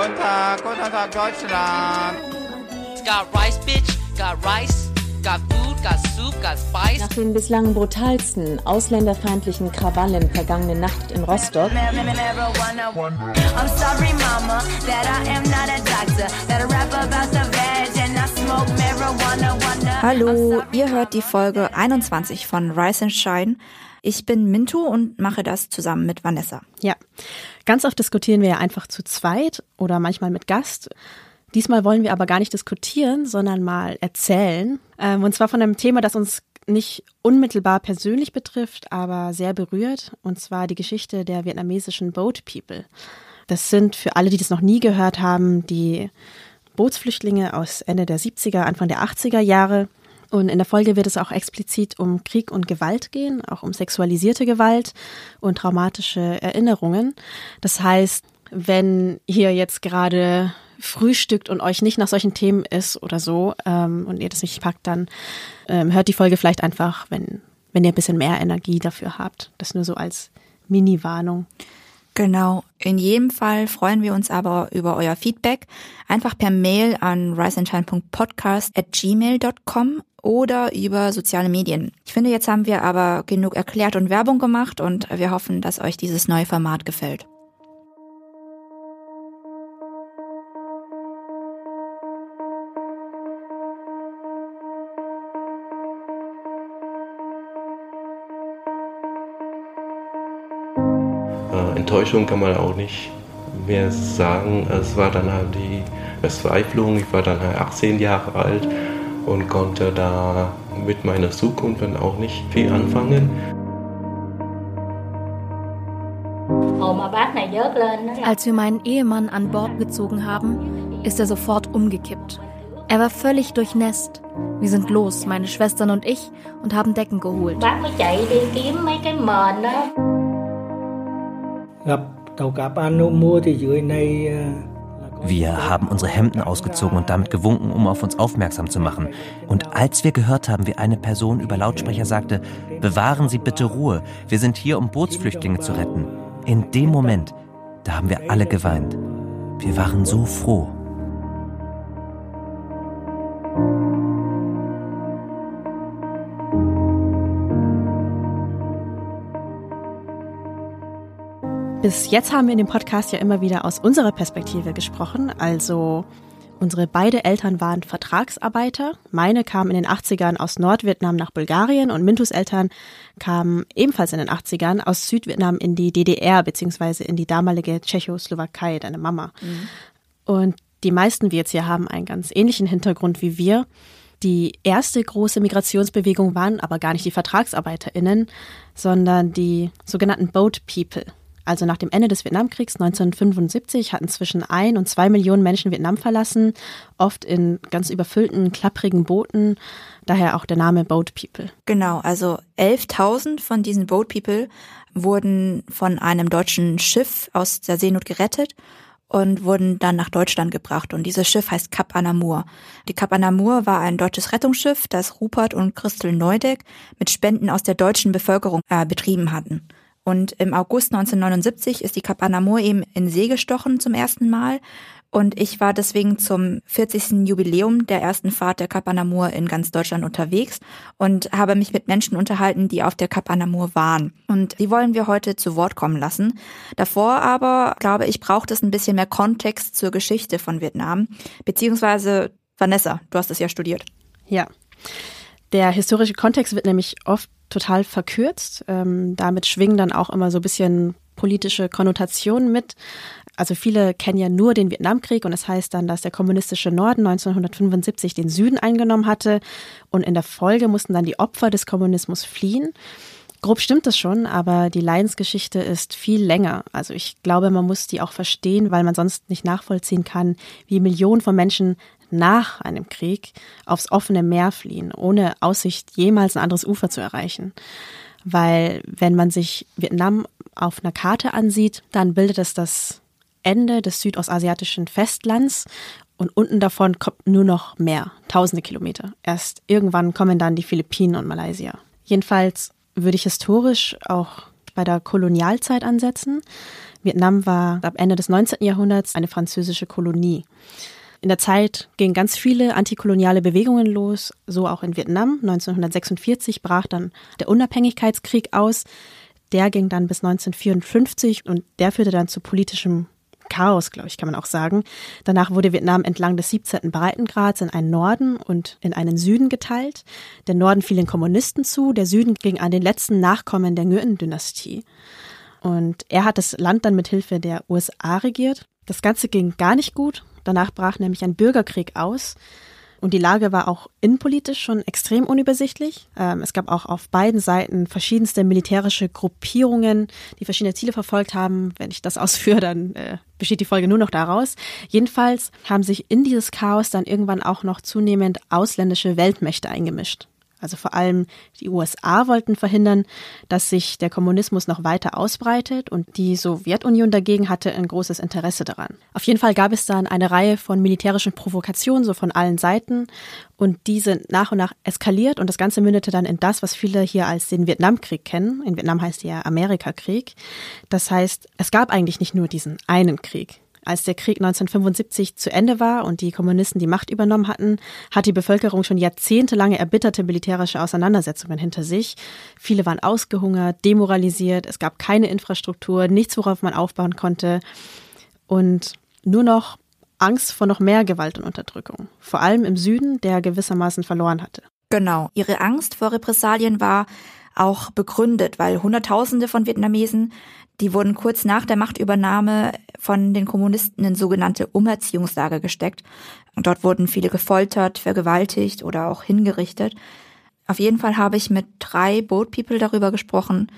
Guten Tag, guten Tag, Deutschland. Got rice, bitch, got rice. Got food, got soup, got spice. Nach den bislang brutalsten ausländerfeindlichen Krawallen vergangene Nacht in Rostock I'm sorry, mama, that I am not a doctor. That I rap about the veg and I smoke marijuana. Wonder. Hallo, ihr hört die Folge 21 von Rise and Shine. Ich bin Mintu und mache das zusammen mit Vanessa. Ja, ganz oft diskutieren wir ja einfach zu zweit oder manchmal mit Gast. Diesmal wollen wir aber gar nicht diskutieren, sondern mal erzählen. Ähm, und zwar von einem Thema, das uns nicht unmittelbar persönlich betrifft, aber sehr berührt. Und zwar die Geschichte der vietnamesischen Boat People. Das sind für alle, die das noch nie gehört haben, die Bootsflüchtlinge aus Ende der 70er, Anfang der 80er Jahre. Und in der Folge wird es auch explizit um Krieg und Gewalt gehen, auch um sexualisierte Gewalt und traumatische Erinnerungen. Das heißt, wenn ihr jetzt gerade frühstückt und euch nicht nach solchen Themen ist oder so ähm, und ihr das nicht packt, dann ähm, hört die Folge vielleicht einfach, wenn, wenn ihr ein bisschen mehr Energie dafür habt. Das nur so als Mini-Warnung. Genau. In jedem Fall freuen wir uns aber über euer Feedback. Einfach per Mail an riseandshine.podcast@gmail.com oder über soziale Medien. Ich finde, jetzt haben wir aber genug erklärt und Werbung gemacht und wir hoffen, dass euch dieses neue Format gefällt. Äh, Enttäuschung kann man auch nicht mehr sagen. Es war dann halt die Verzweiflung. Ich war dann halt 18 Jahre alt und konnte da mit meiner Zukunft dann auch nicht viel anfangen. Đó. Als wir meinen Ehemann an Bord gezogen haben, ist er sofort umgekippt. Er war völlig durchnässt. Wir sind los, meine Schwestern und ich, und haben Decken geholt. Đó. gặp tàu cá Pano mua thì dưới này Wir haben unsere Hemden ausgezogen und damit gewunken, um auf uns aufmerksam zu machen. Und als wir gehört haben, wie eine Person über Lautsprecher sagte, bewahren Sie bitte Ruhe, wir sind hier, um Bootsflüchtlinge zu retten. In dem Moment, da haben wir alle geweint. Wir waren so froh. Bis jetzt haben wir in dem Podcast ja immer wieder aus unserer Perspektive gesprochen. Also unsere beide Eltern waren Vertragsarbeiter. Meine kamen in den 80ern aus Nordvietnam nach Bulgarien und Mintus Eltern kamen ebenfalls in den 80ern aus Südvietnam in die DDR beziehungsweise in die damalige Tschechoslowakei, deine Mama. Und die meisten, wir jetzt hier haben einen ganz ähnlichen Hintergrund wie wir. Die erste große Migrationsbewegung waren aber gar nicht die VertragsarbeiterInnen, sondern die sogenannten Boat People. Also nach dem Ende des Vietnamkriegs 1975 hatten zwischen ein und zwei Millionen Menschen Vietnam verlassen, oft in ganz überfüllten, klapprigen Booten, daher auch der Name Boat People. Genau, also 11.000 von diesen Boat People wurden von einem deutschen Schiff aus der Seenot gerettet und wurden dann nach Deutschland gebracht. Und dieses Schiff heißt Cap Anamur. Die Cap Anamur war ein deutsches Rettungsschiff, das Rupert und Christel Neudeck mit Spenden aus der deutschen Bevölkerung äh, betrieben hatten. Und im August 1979 ist die Cap Anamur eben in See gestochen zum ersten Mal. Und ich war deswegen zum 40. Jubiläum der ersten Fahrt der Cap Anamur in ganz Deutschland unterwegs und habe mich mit Menschen unterhalten, die auf der Cap Anamur waren. Und die wollen wir heute zu Wort kommen lassen. Davor aber, glaube ich, braucht es ein bisschen mehr Kontext zur Geschichte von Vietnam. Beziehungsweise, Vanessa, du hast es ja studiert. Ja. Der historische Kontext wird nämlich oft total verkürzt. Ähm, damit schwingen dann auch immer so ein bisschen politische Konnotationen mit. Also viele kennen ja nur den Vietnamkrieg und es das heißt dann, dass der kommunistische Norden 1975 den Süden eingenommen hatte und in der Folge mussten dann die Opfer des Kommunismus fliehen. Grob stimmt es schon, aber die Leidensgeschichte ist viel länger. Also ich glaube, man muss die auch verstehen, weil man sonst nicht nachvollziehen kann, wie Millionen von Menschen nach einem Krieg aufs offene Meer fliehen, ohne Aussicht, jemals ein anderes Ufer zu erreichen. Weil wenn man sich Vietnam auf einer Karte ansieht, dann bildet es das Ende des südostasiatischen Festlands und unten davon kommt nur noch Meer, tausende Kilometer. Erst irgendwann kommen dann die Philippinen und Malaysia. Jedenfalls würde ich historisch auch bei der Kolonialzeit ansetzen. Vietnam war ab Ende des 19. Jahrhunderts eine französische Kolonie. In der Zeit gingen ganz viele antikoloniale Bewegungen los, so auch in Vietnam. 1946 brach dann der Unabhängigkeitskrieg aus. Der ging dann bis 1954 und der führte dann zu politischem Chaos, glaube ich, kann man auch sagen. Danach wurde Vietnam entlang des 17. Breitengrads in einen Norden und in einen Süden geteilt. Der Norden fiel den Kommunisten zu, der Süden ging an den letzten Nachkommen der Nguyen-Dynastie. Und er hat das Land dann mit Hilfe der USA regiert. Das Ganze ging gar nicht gut. Danach brach nämlich ein Bürgerkrieg aus. Und die Lage war auch innenpolitisch schon extrem unübersichtlich. Ähm, es gab auch auf beiden Seiten verschiedenste militärische Gruppierungen, die verschiedene Ziele verfolgt haben. Wenn ich das ausführe, dann äh, besteht die Folge nur noch daraus. Jedenfalls haben sich in dieses Chaos dann irgendwann auch noch zunehmend ausländische Weltmächte eingemischt. Also vor allem die USA wollten verhindern, dass sich der Kommunismus noch weiter ausbreitet und die Sowjetunion dagegen hatte ein großes Interesse daran. Auf jeden Fall gab es dann eine Reihe von militärischen Provokationen, so von allen Seiten und die sind nach und nach eskaliert und das Ganze mündete dann in das, was viele hier als den Vietnamkrieg kennen. In Vietnam heißt ja Amerikakrieg. Das heißt, es gab eigentlich nicht nur diesen einen Krieg. Als der Krieg 1975 zu Ende war und die Kommunisten die Macht übernommen hatten, hat die Bevölkerung schon jahrzehntelange erbitterte militärische Auseinandersetzungen hinter sich. Viele waren ausgehungert, demoralisiert, es gab keine Infrastruktur, nichts, worauf man aufbauen konnte und nur noch Angst vor noch mehr Gewalt und Unterdrückung, vor allem im Süden, der gewissermaßen verloren hatte. Genau, ihre Angst vor Repressalien war auch begründet, weil Hunderttausende von Vietnamesen die wurden kurz nach der Machtübernahme von den Kommunisten in sogenannte Umerziehungslager gesteckt. Und dort wurden viele gefoltert, vergewaltigt oder auch hingerichtet. Auf jeden Fall habe ich mit drei Boat People darüber gesprochen,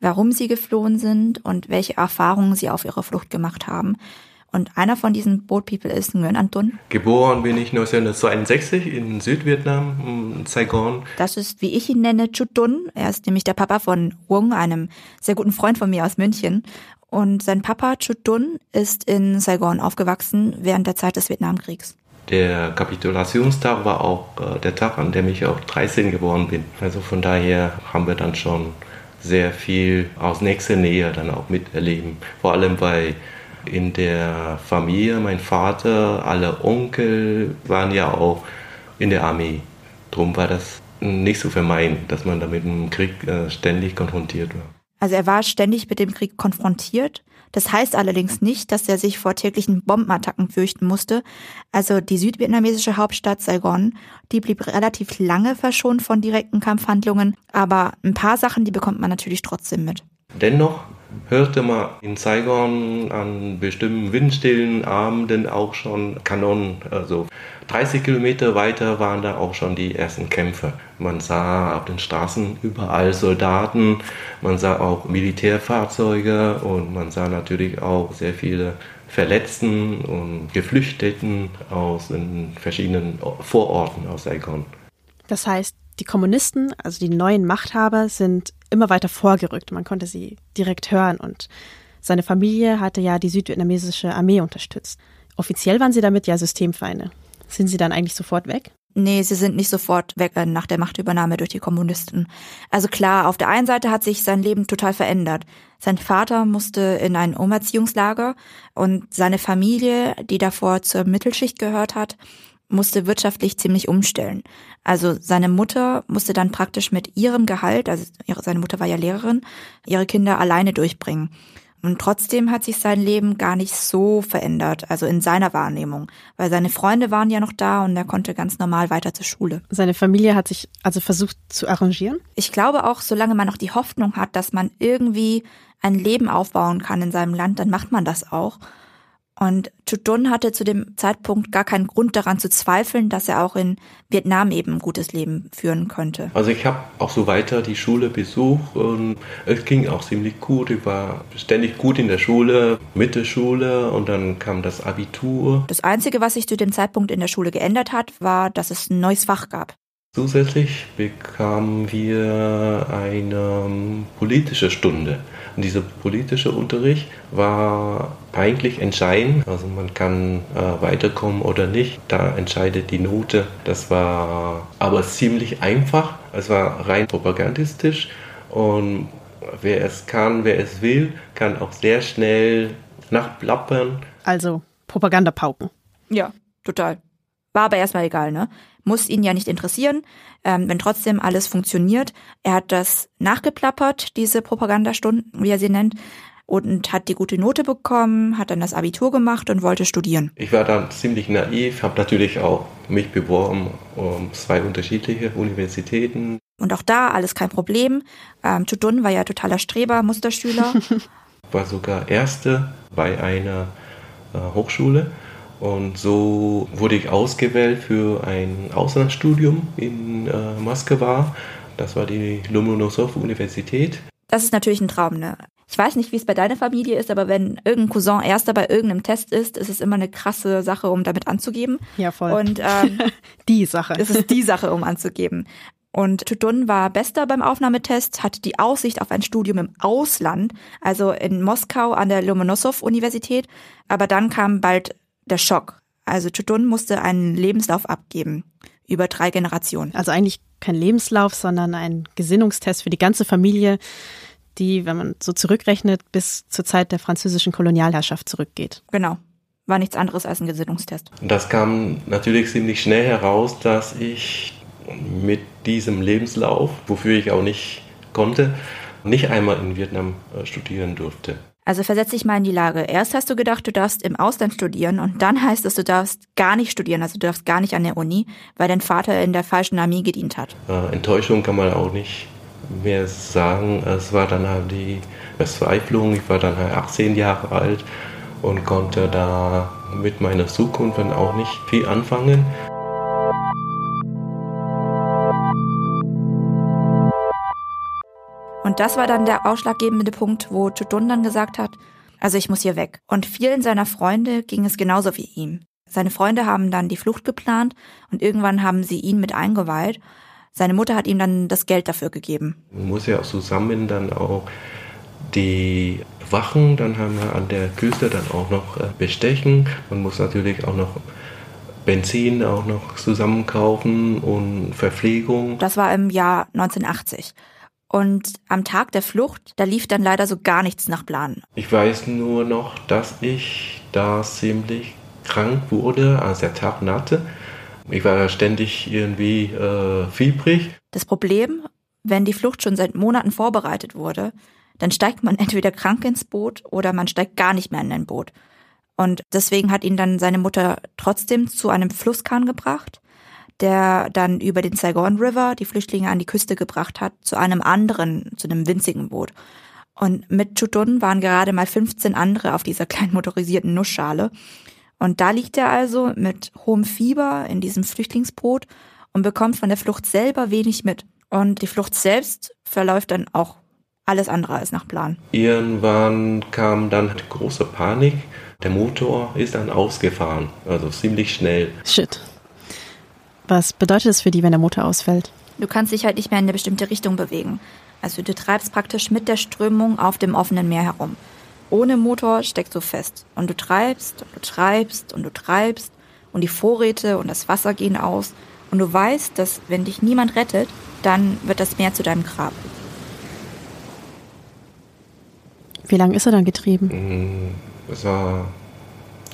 warum sie geflohen sind und welche Erfahrungen sie auf ihrer Flucht gemacht haben. Und einer von diesen Boat People ist Nguyen Anton. Geboren bin ich 1962 in Südvietnam, in Saigon. Das ist, wie ich ihn nenne, Dun. Er ist nämlich der Papa von Wong, einem sehr guten Freund von mir aus München. Und sein Papa Dun ist in Saigon aufgewachsen während der Zeit des Vietnamkriegs. Der Kapitulationstag war auch äh, der Tag, an dem ich auch 13 geworden bin. Also von daher haben wir dann schon sehr viel aus nächster Nähe dann auch miterleben. Vor allem bei in der Familie, mein Vater, alle Onkel waren ja auch in der Armee. Darum war das nicht zu vermeiden, dass man da mit dem Krieg äh, ständig konfrontiert war. Also er war ständig mit dem Krieg konfrontiert. Das heißt allerdings nicht, dass er sich vor täglichen Bombenattacken fürchten musste. Also die südvietnamesische Hauptstadt Saigon, die blieb relativ lange verschont von direkten Kampfhandlungen, aber ein paar Sachen, die bekommt man natürlich trotzdem mit. Dennoch hörte man in Saigon an bestimmten windstillen Abenden auch schon Kanonen. Also 30 Kilometer weiter waren da auch schon die ersten Kämpfe. Man sah auf den Straßen überall Soldaten, man sah auch Militärfahrzeuge und man sah natürlich auch sehr viele Verletzten und Geflüchteten aus den verschiedenen Vororten aus Saigon. Das heißt, die Kommunisten, also die neuen Machthaber, sind immer weiter vorgerückt. Man konnte sie direkt hören und seine Familie hatte ja die südvietnamesische Armee unterstützt. Offiziell waren sie damit ja Systemfeinde. Sind sie dann eigentlich sofort weg? Nee, sie sind nicht sofort weg äh, nach der Machtübernahme durch die Kommunisten. Also klar, auf der einen Seite hat sich sein Leben total verändert. Sein Vater musste in ein Umerziehungslager und seine Familie, die davor zur Mittelschicht gehört hat, musste wirtschaftlich ziemlich umstellen. Also seine Mutter musste dann praktisch mit ihrem Gehalt, also ihre, seine Mutter war ja Lehrerin, ihre Kinder alleine durchbringen. Und trotzdem hat sich sein Leben gar nicht so verändert, also in seiner Wahrnehmung, weil seine Freunde waren ja noch da und er konnte ganz normal weiter zur Schule. Seine Familie hat sich also versucht zu arrangieren? Ich glaube auch, solange man noch die Hoffnung hat, dass man irgendwie ein Leben aufbauen kann in seinem Land, dann macht man das auch. Und Chudun hatte zu dem Zeitpunkt gar keinen Grund daran zu zweifeln, dass er auch in Vietnam eben ein gutes Leben führen könnte. Also ich habe auch so weiter die Schule besucht und es ging auch ziemlich gut. Ich war ständig gut in der Schule, Mittelschule und dann kam das Abitur. Das Einzige, was sich zu dem Zeitpunkt in der Schule geändert hat, war, dass es ein neues Fach gab. Zusätzlich bekamen wir eine politische Stunde. Und dieser politische Unterricht war eigentlich entscheidend. Also man kann äh, weiterkommen oder nicht. Da entscheidet die Note. Das war aber ziemlich einfach. Es war rein propagandistisch und wer es kann, wer es will, kann auch sehr schnell nachplappern. Also Propagandapauken. Ja, total. War aber erstmal egal, ne? Muss ihn ja nicht interessieren, ähm, wenn trotzdem alles funktioniert. Er hat das nachgeplappert, diese Propagandastunden, wie er sie nennt, und hat die gute Note bekommen, hat dann das Abitur gemacht und wollte studieren. Ich war dann ziemlich naiv, habe natürlich auch mich beworben um zwei unterschiedliche Universitäten. Und auch da alles kein Problem. Ähm, Tudun war ja totaler Streber, Musterschüler. war sogar Erste bei einer äh, Hochschule. Und so wurde ich ausgewählt für ein Auslandsstudium in äh, Moskau. Das war die Lomonossow-Universität. Das ist natürlich ein Traum, ne? Ich weiß nicht, wie es bei deiner Familie ist, aber wenn irgendein Cousin Erster bei irgendeinem Test ist, ist es immer eine krasse Sache, um damit anzugeben. Ja, voll. Und ähm, die Sache. Es ist die Sache, um anzugeben. Und Tudun war Bester beim Aufnahmetest, hatte die Aussicht auf ein Studium im Ausland, also in Moskau an der Lomonossow-Universität. Aber dann kam bald der Schock. Also Tudun musste einen Lebenslauf abgeben über drei Generationen. Also eigentlich kein Lebenslauf, sondern ein Gesinnungstest für die ganze Familie, die, wenn man so zurückrechnet, bis zur Zeit der französischen Kolonialherrschaft zurückgeht. Genau. War nichts anderes als ein Gesinnungstest. Das kam natürlich ziemlich schnell heraus, dass ich mit diesem Lebenslauf, wofür ich auch nicht konnte, nicht einmal in Vietnam äh, studieren durfte. Also versetz dich mal in die Lage. Erst hast du gedacht, du darfst im Ausland studieren und dann heißt es, du darfst gar nicht studieren, also du darfst gar nicht an der Uni, weil dein Vater in der falschen Armee gedient hat. Enttäuschung kann man auch nicht mehr sagen. Es war dann halt die Verzweiflung. Ich war dann halt 18 Jahre alt und konnte da mit meiner Zukunft dann auch nicht viel anfangen. Und das war dann der ausschlaggebende Punkt, wo Chudun dann gesagt hat, also ich muss hier weg. Und vielen seiner Freunde ging es genauso wie ihm. Seine Freunde haben dann die Flucht geplant und irgendwann haben sie ihn mit eingeweiht. Seine Mutter hat ihm dann das Geld dafür gegeben. Man muss ja auch zusammen dann auch die Wachen, dann haben wir an der Küste dann auch noch äh, bestechen. Man muss natürlich auch noch Benzin auch noch zusammenkaufen und Verpflegung. Das war im Jahr 1980. Und am Tag der Flucht, da lief dann leider so gar nichts nach Plan. Ich weiß nur noch, dass ich da ziemlich krank wurde, als der Tag nahte. Ich war ständig irgendwie äh, fiebrig. Das Problem, wenn die Flucht schon seit Monaten vorbereitet wurde, dann steigt man entweder krank ins Boot oder man steigt gar nicht mehr in ein Boot. Und deswegen hat ihn dann seine Mutter trotzdem zu einem Flusskahn gebracht der dann über den Saigon River die Flüchtlinge an die Küste gebracht hat, zu einem anderen, zu einem winzigen Boot. Und mit Chutun waren gerade mal 15 andere auf dieser kleinen motorisierten Nussschale. Und da liegt er also mit hohem Fieber in diesem Flüchtlingsboot und bekommt von der Flucht selber wenig mit. Und die Flucht selbst verläuft dann auch alles andere als nach Plan. Irgendwann kam dann große Panik. Der Motor ist dann ausgefahren, also ziemlich schnell. Shit. Was bedeutet es für die, wenn der Motor ausfällt? Du kannst dich halt nicht mehr in eine bestimmte Richtung bewegen. Also du treibst praktisch mit der Strömung auf dem offenen Meer herum. Ohne Motor steckst du fest. Und du treibst und du treibst und du treibst und die Vorräte und das Wasser gehen aus. Und du weißt, dass wenn dich niemand rettet, dann wird das Meer zu deinem Grab. Wie lange ist er dann getrieben? Mm, es war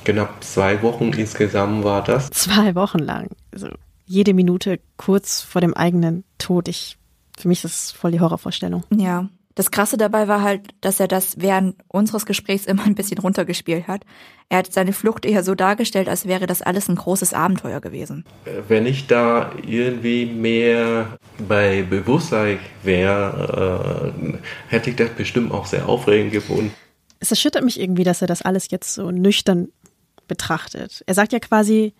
knapp zwei Wochen insgesamt war das. Zwei Wochen lang. Also jede Minute kurz vor dem eigenen Tod. Ich, für mich ist das voll die Horrorvorstellung. Ja. Das Krasse dabei war halt, dass er das während unseres Gesprächs immer ein bisschen runtergespielt hat. Er hat seine Flucht eher so dargestellt, als wäre das alles ein großes Abenteuer gewesen. Wenn ich da irgendwie mehr bei Bewusstsein wäre, äh, hätte ich das bestimmt auch sehr aufregend gefunden. Es erschüttert mich irgendwie, dass er das alles jetzt so nüchtern betrachtet. Er sagt ja quasi,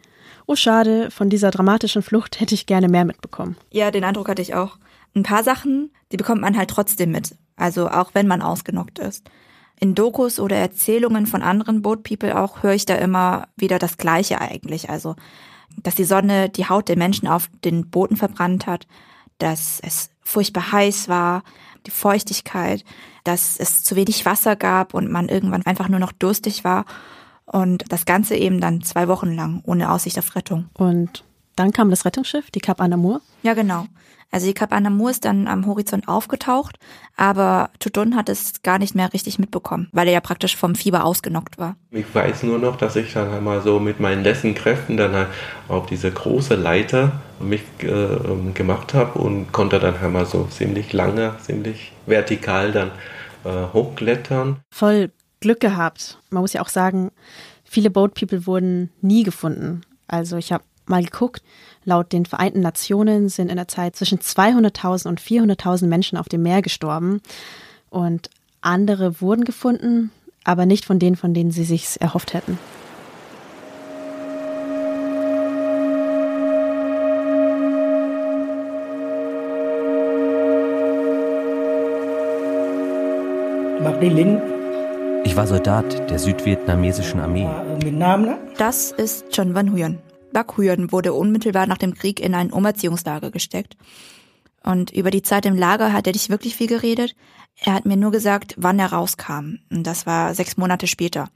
oh schade, von dieser dramatischen Flucht hätte ich gerne mehr mitbekommen. Ja, den Eindruck hatte ich auch. Ein paar Sachen, die bekommt man halt trotzdem mit. Also auch wenn man ausgenockt ist. In Dokus oder Erzählungen von anderen Boat People auch höre ich da immer wieder das Gleiche eigentlich. Also, dass die Sonne die Haut der Menschen auf den Booten verbrannt hat, dass es furchtbar heiß war, die Feuchtigkeit, dass es zu wenig Wasser gab und man irgendwann einfach nur noch durstig war und das Ganze eben dann zwei Wochen lang ohne Aussicht auf Rettung. Und Dann kam das Rettungsschiff, die Cap Anamur. Ja, genau. Also die Cap Anamur ist dann am Horizont aufgetaucht, aber Tutun hat es gar nicht mehr richtig mitbekommen, weil er ja praktisch vom Fieber ausgenockt war. Ich weiß nur noch, dass ich dann einmal so mit meinen letzten Kräften dann halt auf diese große Leiter mich äh, gemacht habe und konnte dann einmal so ziemlich lange, ziemlich vertikal dann äh, hochklettern. Voll Glück gehabt. Man muss ja auch sagen, viele Boat People wurden nie gefunden. Also ich habe mal geguckt, laut den Vereinten Nationen sind in der Zeit zwischen 200.000 und 400.000 Menschen auf dem Meer gestorben. Und andere wurden gefunden, aber nicht von denen, von denen sie sich erhofft hätten. Ich war Soldat der südvietnamesischen Armee. Das ist Chon Van Huyen. Bak Huyen wurde unmittelbar nach dem Krieg in ein Umerziehungslager gesteckt. Und über die Zeit im Lager hat er nicht wirklich viel geredet. Er hat mir nur gesagt, wann er rauskam. Und das war sechs Monate später.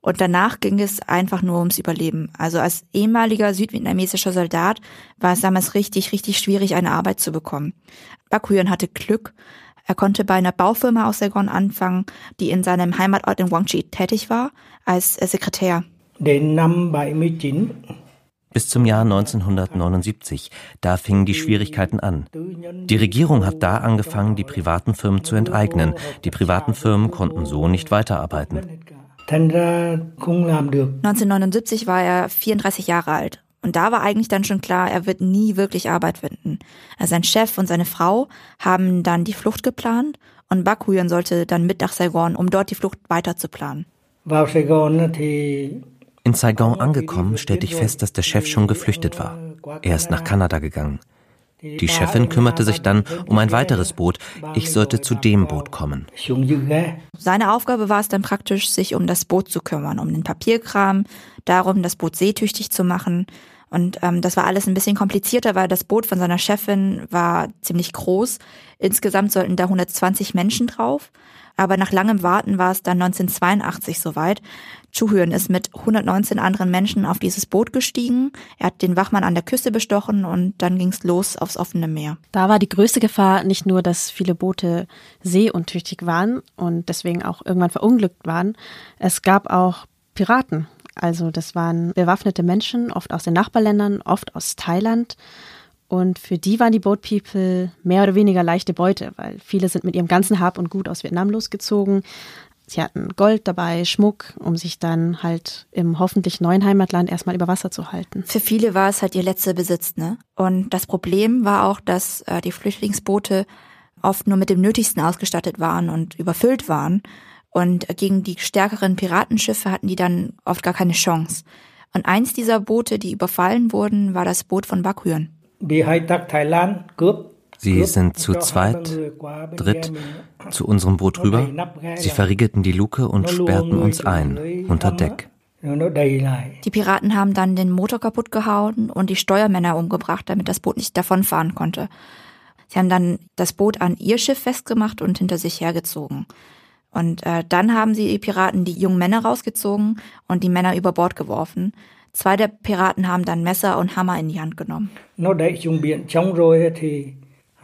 Und danach ging es einfach nur ums Überleben. Also als ehemaliger südvietnamesischer Soldat war es damals richtig, richtig schwierig, eine Arbeit zu bekommen. Bak Huyen hatte Glück. Er konnte bei einer Baufirma aus Saigon anfangen, die in seinem Heimatort in Chi tätig war, als Sekretär. Bis zum Jahr 1979, da fingen die Schwierigkeiten an. Die Regierung hat da angefangen, die privaten Firmen zu enteignen. Die privaten Firmen konnten so nicht weiterarbeiten. 1979 war er 34 Jahre alt. Und da war eigentlich dann schon klar, er wird nie wirklich Arbeit finden. Also sein Chef und seine Frau haben dann die Flucht geplant und Bakuyan sollte dann mit nach Saigon, um dort die Flucht weiter zu planen. In Saigon angekommen, stellte ich fest, dass der Chef schon geflüchtet war. Er ist nach Kanada gegangen. Die Chefin kümmerte sich dann um ein weiteres Boot. Ich sollte zu dem Boot kommen. Seine Aufgabe war es dann praktisch, sich um das Boot zu kümmern, um den Papierkram, darum, das Boot seetüchtig zu machen. Und ähm, das war alles ein bisschen komplizierter, weil das Boot von seiner Chefin war ziemlich groß. Insgesamt sollten da 120 Menschen drauf. Aber nach langem Warten war es dann 1982 soweit. Chuhyun ist mit 119 anderen Menschen auf dieses Boot gestiegen. Er hat den Wachmann an der Küste bestochen und dann ging's los aufs offene Meer. Da war die größte Gefahr nicht nur, dass viele Boote seeuntüchtig waren und deswegen auch irgendwann verunglückt waren. Es gab auch Piraten. Also das waren bewaffnete Menschen, oft aus den Nachbarländern, oft aus Thailand. Und für die waren die Boat People mehr oder weniger leichte Beute, weil viele sind mit ihrem ganzen Hab und Gut aus Vietnam losgezogen. Sie hatten Gold dabei, Schmuck, um sich dann halt im hoffentlich neuen Heimatland erstmal über Wasser zu halten. Für viele war es halt ihr letzter Besitz, ne? Und das Problem war auch, dass äh, die Flüchtlingsboote oft nur mit dem Nötigsten ausgestattet waren und überfüllt waren. Und gegen die stärkeren Piratenschiffe hatten die dann oft gar keine Chance. Und eins dieser Boote, die überfallen wurden, war das Boot von Bakuyan. Sie sind zu zweit, dritt zu unserem Boot rüber. Sie verriegelten die Luke und sperrten uns ein, unter Deck. Die Piraten haben dann den Motor kaputt gehauen und die Steuermänner umgebracht, damit das Boot nicht davonfahren konnte. Sie haben dann das Boot an ihr Schiff festgemacht und hinter sich hergezogen. Und äh, dann haben sie die Piraten die jungen Männer rausgezogen und die Männer über Bord geworfen. Zwei der Piraten haben dann Messer und Hammer in die Hand genommen.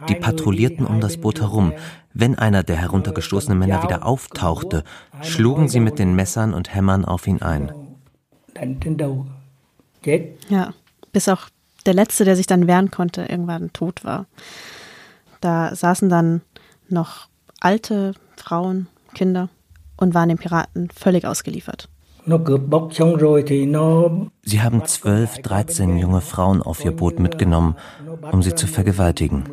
Die patrouillierten um das Boot herum. Wenn einer der heruntergestoßenen Männer wieder auftauchte, schlugen sie mit den Messern und Hämmern auf ihn ein. Ja, bis auch der Letzte, der sich dann wehren konnte, irgendwann tot war. Da saßen dann noch alte Frauen, Kinder und waren den Piraten völlig ausgeliefert. Sie haben zwölf, dreizehn junge Frauen auf ihr Boot mitgenommen, um sie zu vergewaltigen.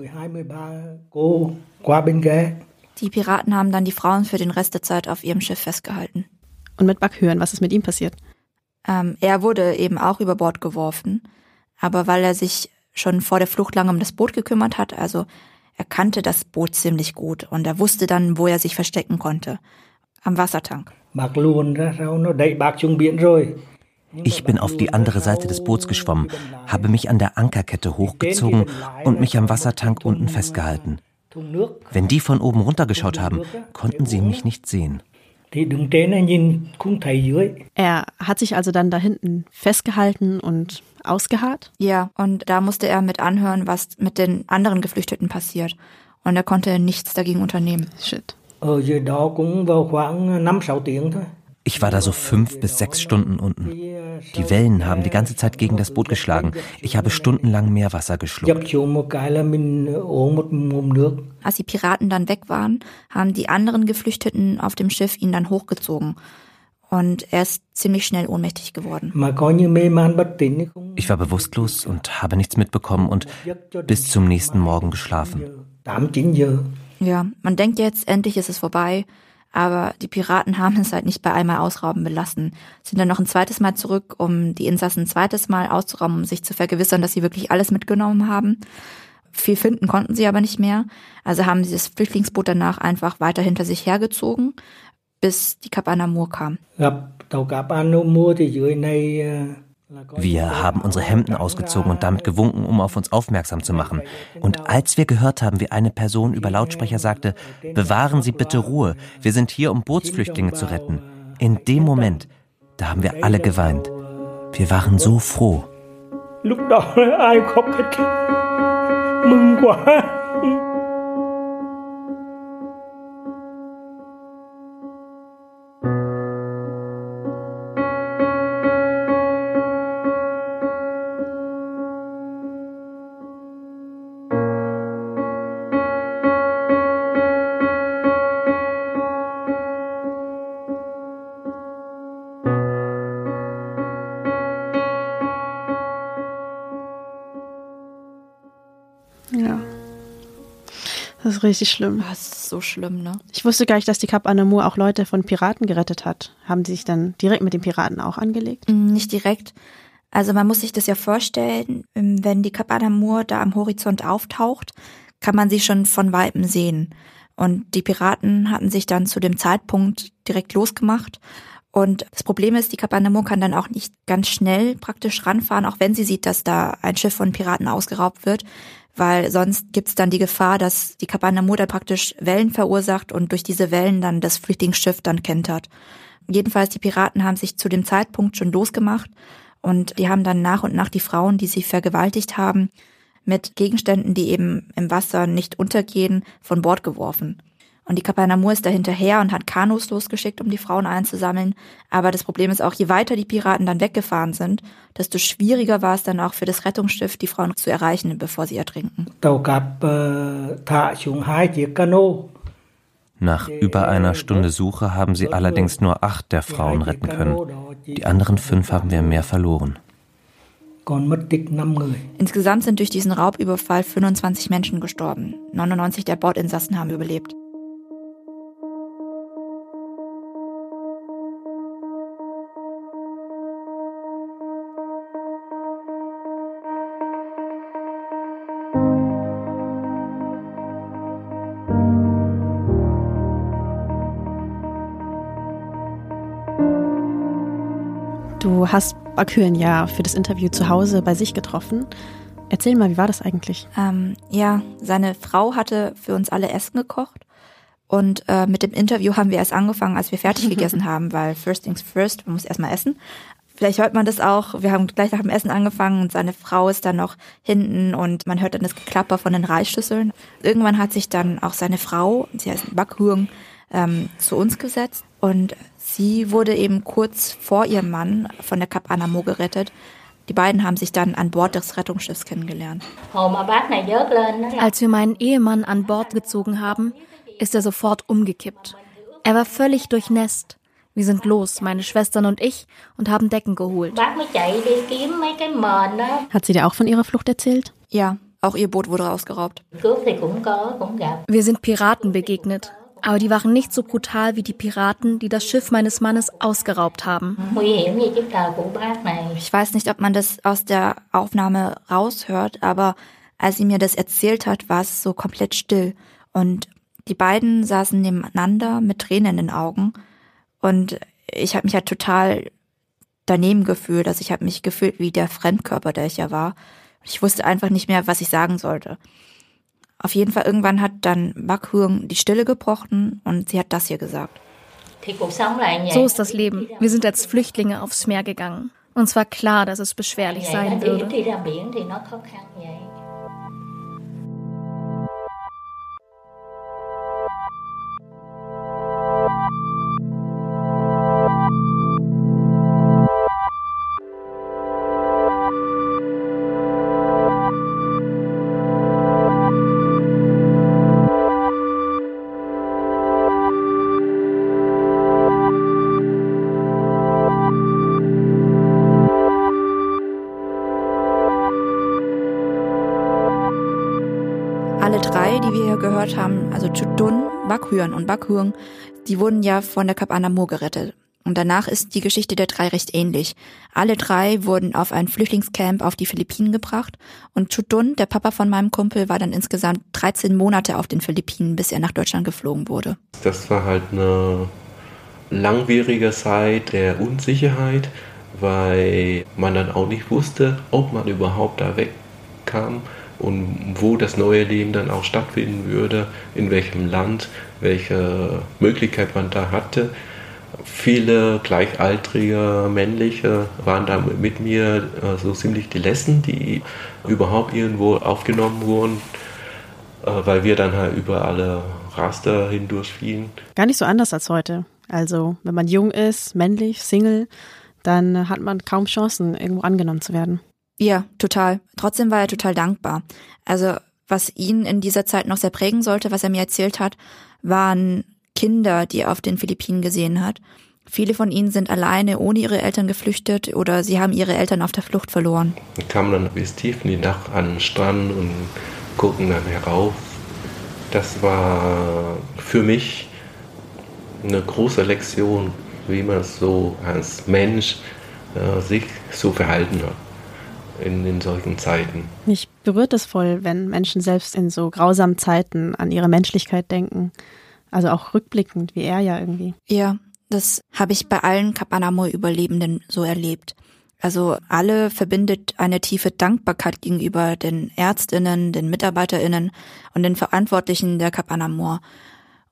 Die Piraten haben dann die Frauen für den Rest der Zeit auf ihrem Schiff festgehalten. Und mit Backhören, was ist mit ihm passiert? Ähm, er wurde eben auch über Bord geworfen, aber weil er sich schon vor der Flucht lange um das Boot gekümmert hat, also er kannte das Boot ziemlich gut und er wusste dann, wo er sich verstecken konnte. Am Wassertank. Ich bin auf die andere Seite des Boots geschwommen, habe mich an der Ankerkette hochgezogen und mich am Wassertank unten festgehalten. Wenn die von oben runtergeschaut haben, konnten sie mich nicht sehen. Er hat sich also dann da hinten festgehalten und ausgeharrt? Ja, und da musste er mit anhören, was mit den anderen Geflüchteten passiert. Und er konnte nichts dagegen unternehmen. Shit. Ich war da so fünf bis sechs Stunden unten. Die Wellen haben die ganze Zeit gegen das Boot geschlagen. Ich habe stundenlang Meerwasser geschluckt. Als die Piraten dann weg waren, haben die anderen Geflüchteten auf dem Schiff ihn dann hochgezogen. Und er ist ziemlich schnell ohnmächtig geworden. Ich war bewusstlos und habe nichts mitbekommen und bis zum nächsten Morgen geschlafen. Ja, man denkt jetzt, endlich ist es vorbei. Aber die Piraten haben es halt nicht bei einmal ausrauben belassen. Sind dann noch ein zweites Mal zurück, um die Insassen ein zweites Mal auszurauben, um sich zu vergewissern, dass sie wirklich alles mitgenommen haben. Viel finden konnten sie aber nicht mehr. Also haben sie das Flüchtlingsboot danach einfach weiter hinter sich hergezogen, bis die Kap Anamur kam. Wir haben unsere Hemden ausgezogen und damit gewunken, um auf uns aufmerksam zu machen. Und als wir gehört haben, wie eine Person über Lautsprecher sagte, bewahren Sie bitte Ruhe, wir sind hier, um Bootsflüchtlinge zu retten. In dem Moment, da haben wir alle geweint. Wir waren so froh. Lúc đó ai khóc hết mừng quá Das ist richtig schlimm. Das ist so schlimm, ne? Ich wusste gar nicht, dass die Kap Anamur auch Leute von Piraten gerettet hat. Haben sie sich dann direkt mit den Piraten auch angelegt? Mm, nicht direkt. Also man muss sich das ja vorstellen, ähm, wenn die Kap Anamur da am Horizont auftaucht, kann man sie schon von Weitem sehen. Und die Piraten hatten sich dann zu dem Zeitpunkt direkt losgemacht. Und das Problem ist, die Kap Anamur kann dann auch nicht ganz schnell praktisch ranfahren, auch wenn sie sieht, dass da ein Schiff von Piraten ausgeraubt wird, weil sonst gibt's dann die Gefahr, dass die Cabana Moda praktisch Wellen verursacht und durch diese Wellen dann das Flüchtlingsschiff dann kentert. Jedenfalls, die Piraten haben sich zu dem Zeitpunkt schon losgemacht und die haben dann nach und nach die Frauen, die sie vergewaltigt haben, mit Gegenständen, die eben im Wasser nicht untergehen, von Bord geworfen. Und die Kapanamur ist da hinterher und hat Kanus losgeschickt, um die Frauen einzusammeln. Aber das Problem ist auch, je weiter die Piraten dann weggefahren sind, desto schwieriger war es dann auch für das Rettungsschiff, die Frauen zu erreichen, bevor sie ertrinken. Nach über einer Stunde Suche haben sie allerdings nur acht der Frauen retten können. Die anderen fünf haben wir mehr verloren. Insgesamt sind durch diesen Raubüberfall 25 Menschen gestorben. 99 der Bordinsassen haben überlebt. Du hast Baküren ja für das Interview zu Hause bei sich getroffen. Erzähl mal, wie war das eigentlich? Ähm, ja, seine Frau hatte für uns alle Essen gekocht. Und äh, mit dem Interview haben wir erst angefangen, als wir fertig gegessen haben, weil first things first, man muss erstmal essen. Vielleicht hört man das auch. Wir haben gleich nach dem Essen angefangen und seine Frau ist dann noch hinten und man hört dann das Geklapper von den Reisschüsseln. Irgendwann hat sich dann auch seine Frau, sie heißt Bakhurng, ähm, zu uns gesetzt und sie wurde eben kurz vor ihrem Mann von der Kap Anamo gerettet. Die beiden haben sich dann an Bord des Rettungsschiffs kennengelernt. Als wir meinen Ehemann an Bord gezogen haben, ist er sofort umgekippt. Er war völlig durchnässt. Wir sind los, meine Schwestern und ich, und haben Decken geholt. Hat sie dir auch von ihrer Flucht erzählt? Ja, auch ihr Boot wurde ausgeraubt. Wir sind Piraten begegnet. Aber die waren nicht so brutal wie die Piraten, die das Schiff meines Mannes ausgeraubt haben. Ich weiß nicht, ob man das aus der Aufnahme raushört, aber als sie mir das erzählt hat, war es so komplett still. Und die beiden saßen nebeneinander mit Tränen in den Augen. Und ich habe mich halt total daneben gefühlt. Also ich habe mich gefühlt wie der Fremdkörper, der ich ja war. Ich wusste einfach nicht mehr, was ich sagen sollte. Auf jeden Fall irgendwann hat dann Bakhurng die Stille gebrochen und sie hat das hier gesagt. So ist das Leben. Wir sind als Flüchtlinge aufs Meer gegangen. Uns war klar, dass es beschwerlich sein würde. Bakhyan und Bakhung, die wurden ja von der Kap Anamur gerettet. Und danach ist die Geschichte der drei recht ähnlich. Alle drei wurden auf ein Flüchtlingscamp auf die Philippinen gebracht und Chutun, der Papa von meinem Kumpel, war dann insgesamt 13 Monate auf den Philippinen, bis er nach Deutschland geflogen wurde. Das war halt eine langwierige Zeit der Unsicherheit, weil man dann auch nicht wusste, ob man überhaupt da wegkam und wo das neue Leben dann auch stattfinden würde, in welchem Land, welche Möglichkeit man da hatte. Viele gleichaltrige männliche waren da mit mir äh, so ziemlich die Letzten, die überhaupt irgendwo aufgenommen wurden, äh, weil wir dann halt über alle Raster hindurchfielen. Gar nicht so anders als heute. Also, wenn man jung ist, männlich, Single, dann hat man kaum Chancen, irgendwo angenommen zu werden. Ja, total. Trotzdem war er total dankbar. Also was ihn in dieser Zeit noch sehr prägen sollte, was er mir erzählt hat, waren Kinder, die er auf den Philippinen gesehen hat. Viele von ihnen sind alleine ohne ihre Eltern geflüchtet oder sie haben ihre Eltern auf der Flucht verloren. Wir kamen dann bis tief in die Nacht an den Strand und gucken dann herauf. Das war für mich eine große Lektion, wie man so als Mensch äh, sich so verhalten hat in, in solchen Zeiten. Mich berührt es voll, wenn Menschen selbst in so grausamen Zeiten an ihre Menschlichkeit denken. Also auch rückblickend, wie er ja irgendwie. Ja, das habe ich bei allen Kapanamo-Überlebenden so erlebt. Also alle verbindet eine tiefe Dankbarkeit gegenüber den Ärztinnen, den Mitarbeiterinnen und den Verantwortlichen der Kapanamor.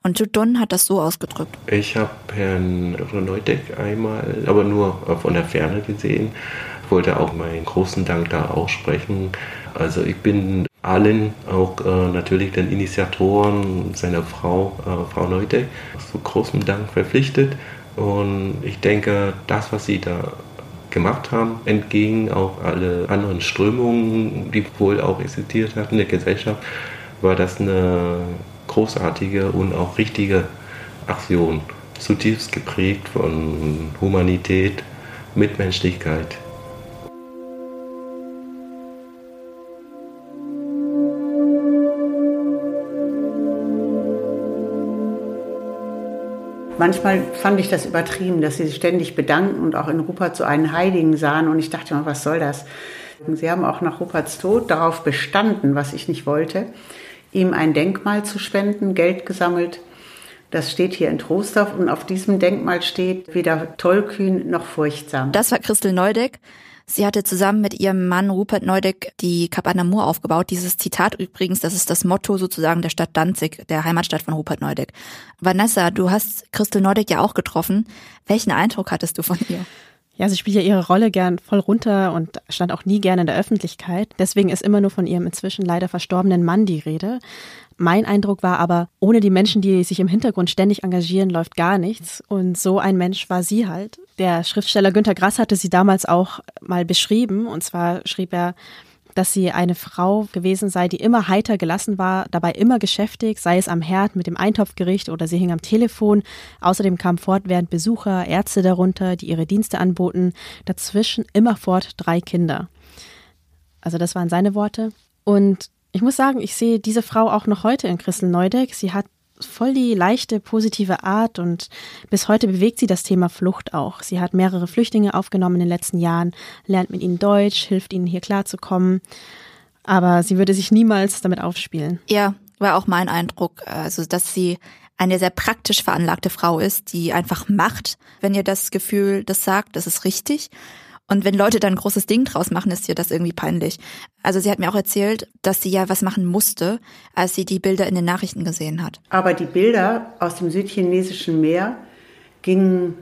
Und Judon hat das so ausgedrückt. Ich habe Herrn Neudeck einmal, aber nur von der Ferne gesehen wollte auch meinen großen Dank da aussprechen. Also ich bin allen, auch äh, natürlich den Initiatoren, seiner Frau, äh, Frau Neudeck, zu großem Dank verpflichtet. Und ich denke, das, was sie da gemacht haben, entgegen auch alle anderen Strömungen, die wohl auch existiert hatten in der Gesellschaft, war das eine großartige und auch richtige Aktion. Zutiefst geprägt von Humanität, Mitmenschlichkeit. Manchmal fand ich das übertrieben, dass sie sich ständig bedanken und auch in Rupert so einen Heiligen sahen. Und ich dachte mal, was soll das? Sie haben auch nach Ruperts Tod darauf bestanden, was ich nicht wollte, ihm ein Denkmal zu spenden, Geld gesammelt. Das steht hier in Trostorf und auf diesem Denkmal steht weder tollkühn noch furchtsam. Das war Christel Neudeck. Sie hatte zusammen mit ihrem Mann Rupert Neudeck die Kap Anamur aufgebaut. Dieses Zitat übrigens, das ist das Motto sozusagen der Stadt Danzig, der Heimatstadt von Rupert Neudeck. Vanessa, du hast Christel Neudeck ja auch getroffen. Welchen Eindruck hattest du von ihr? Ja, sie spielt ja ihre Rolle gern voll runter und stand auch nie gern in der Öffentlichkeit. Deswegen ist immer nur von ihrem inzwischen leider verstorbenen Mann die Rede. Mein Eindruck war aber, ohne die Menschen, die sich im Hintergrund ständig engagieren, läuft gar nichts. Und so ein Mensch war sie halt. Der Schriftsteller Günter Grass hatte sie damals auch mal beschrieben. Und zwar schrieb er, dass sie eine Frau gewesen sei, die immer heiter gelassen war, dabei immer geschäftig, sei es am Herd mit dem Eintopfgericht oder sie hing am Telefon. Außerdem kamen fortwährend Besucher, Ärzte darunter, die ihre Dienste anboten. Dazwischen immerfort drei Kinder. Also das waren seine Worte. Und ich muss sagen, ich sehe diese Frau auch noch heute in Christel Neudeck. Sie hat voll die leichte, positive Art und bis heute bewegt sie das Thema Flucht auch. Sie hat mehrere Flüchtlinge aufgenommen in den letzten Jahren, lernt mit ihnen Deutsch, hilft ihnen hier klarzukommen. Aber sie würde sich niemals damit aufspielen. Ja, war auch mein Eindruck. Also, dass sie eine sehr praktisch veranlagte Frau ist, die einfach macht, wenn ihr das Gefühl das sagt, das ist richtig. Und wenn Leute dann ein großes Ding draus machen, ist ihr das irgendwie peinlich. Also sie hat mir auch erzählt, dass sie ja was machen musste, als sie die Bilder in den Nachrichten gesehen hat. Aber die Bilder aus dem südchinesischen Meer, gingen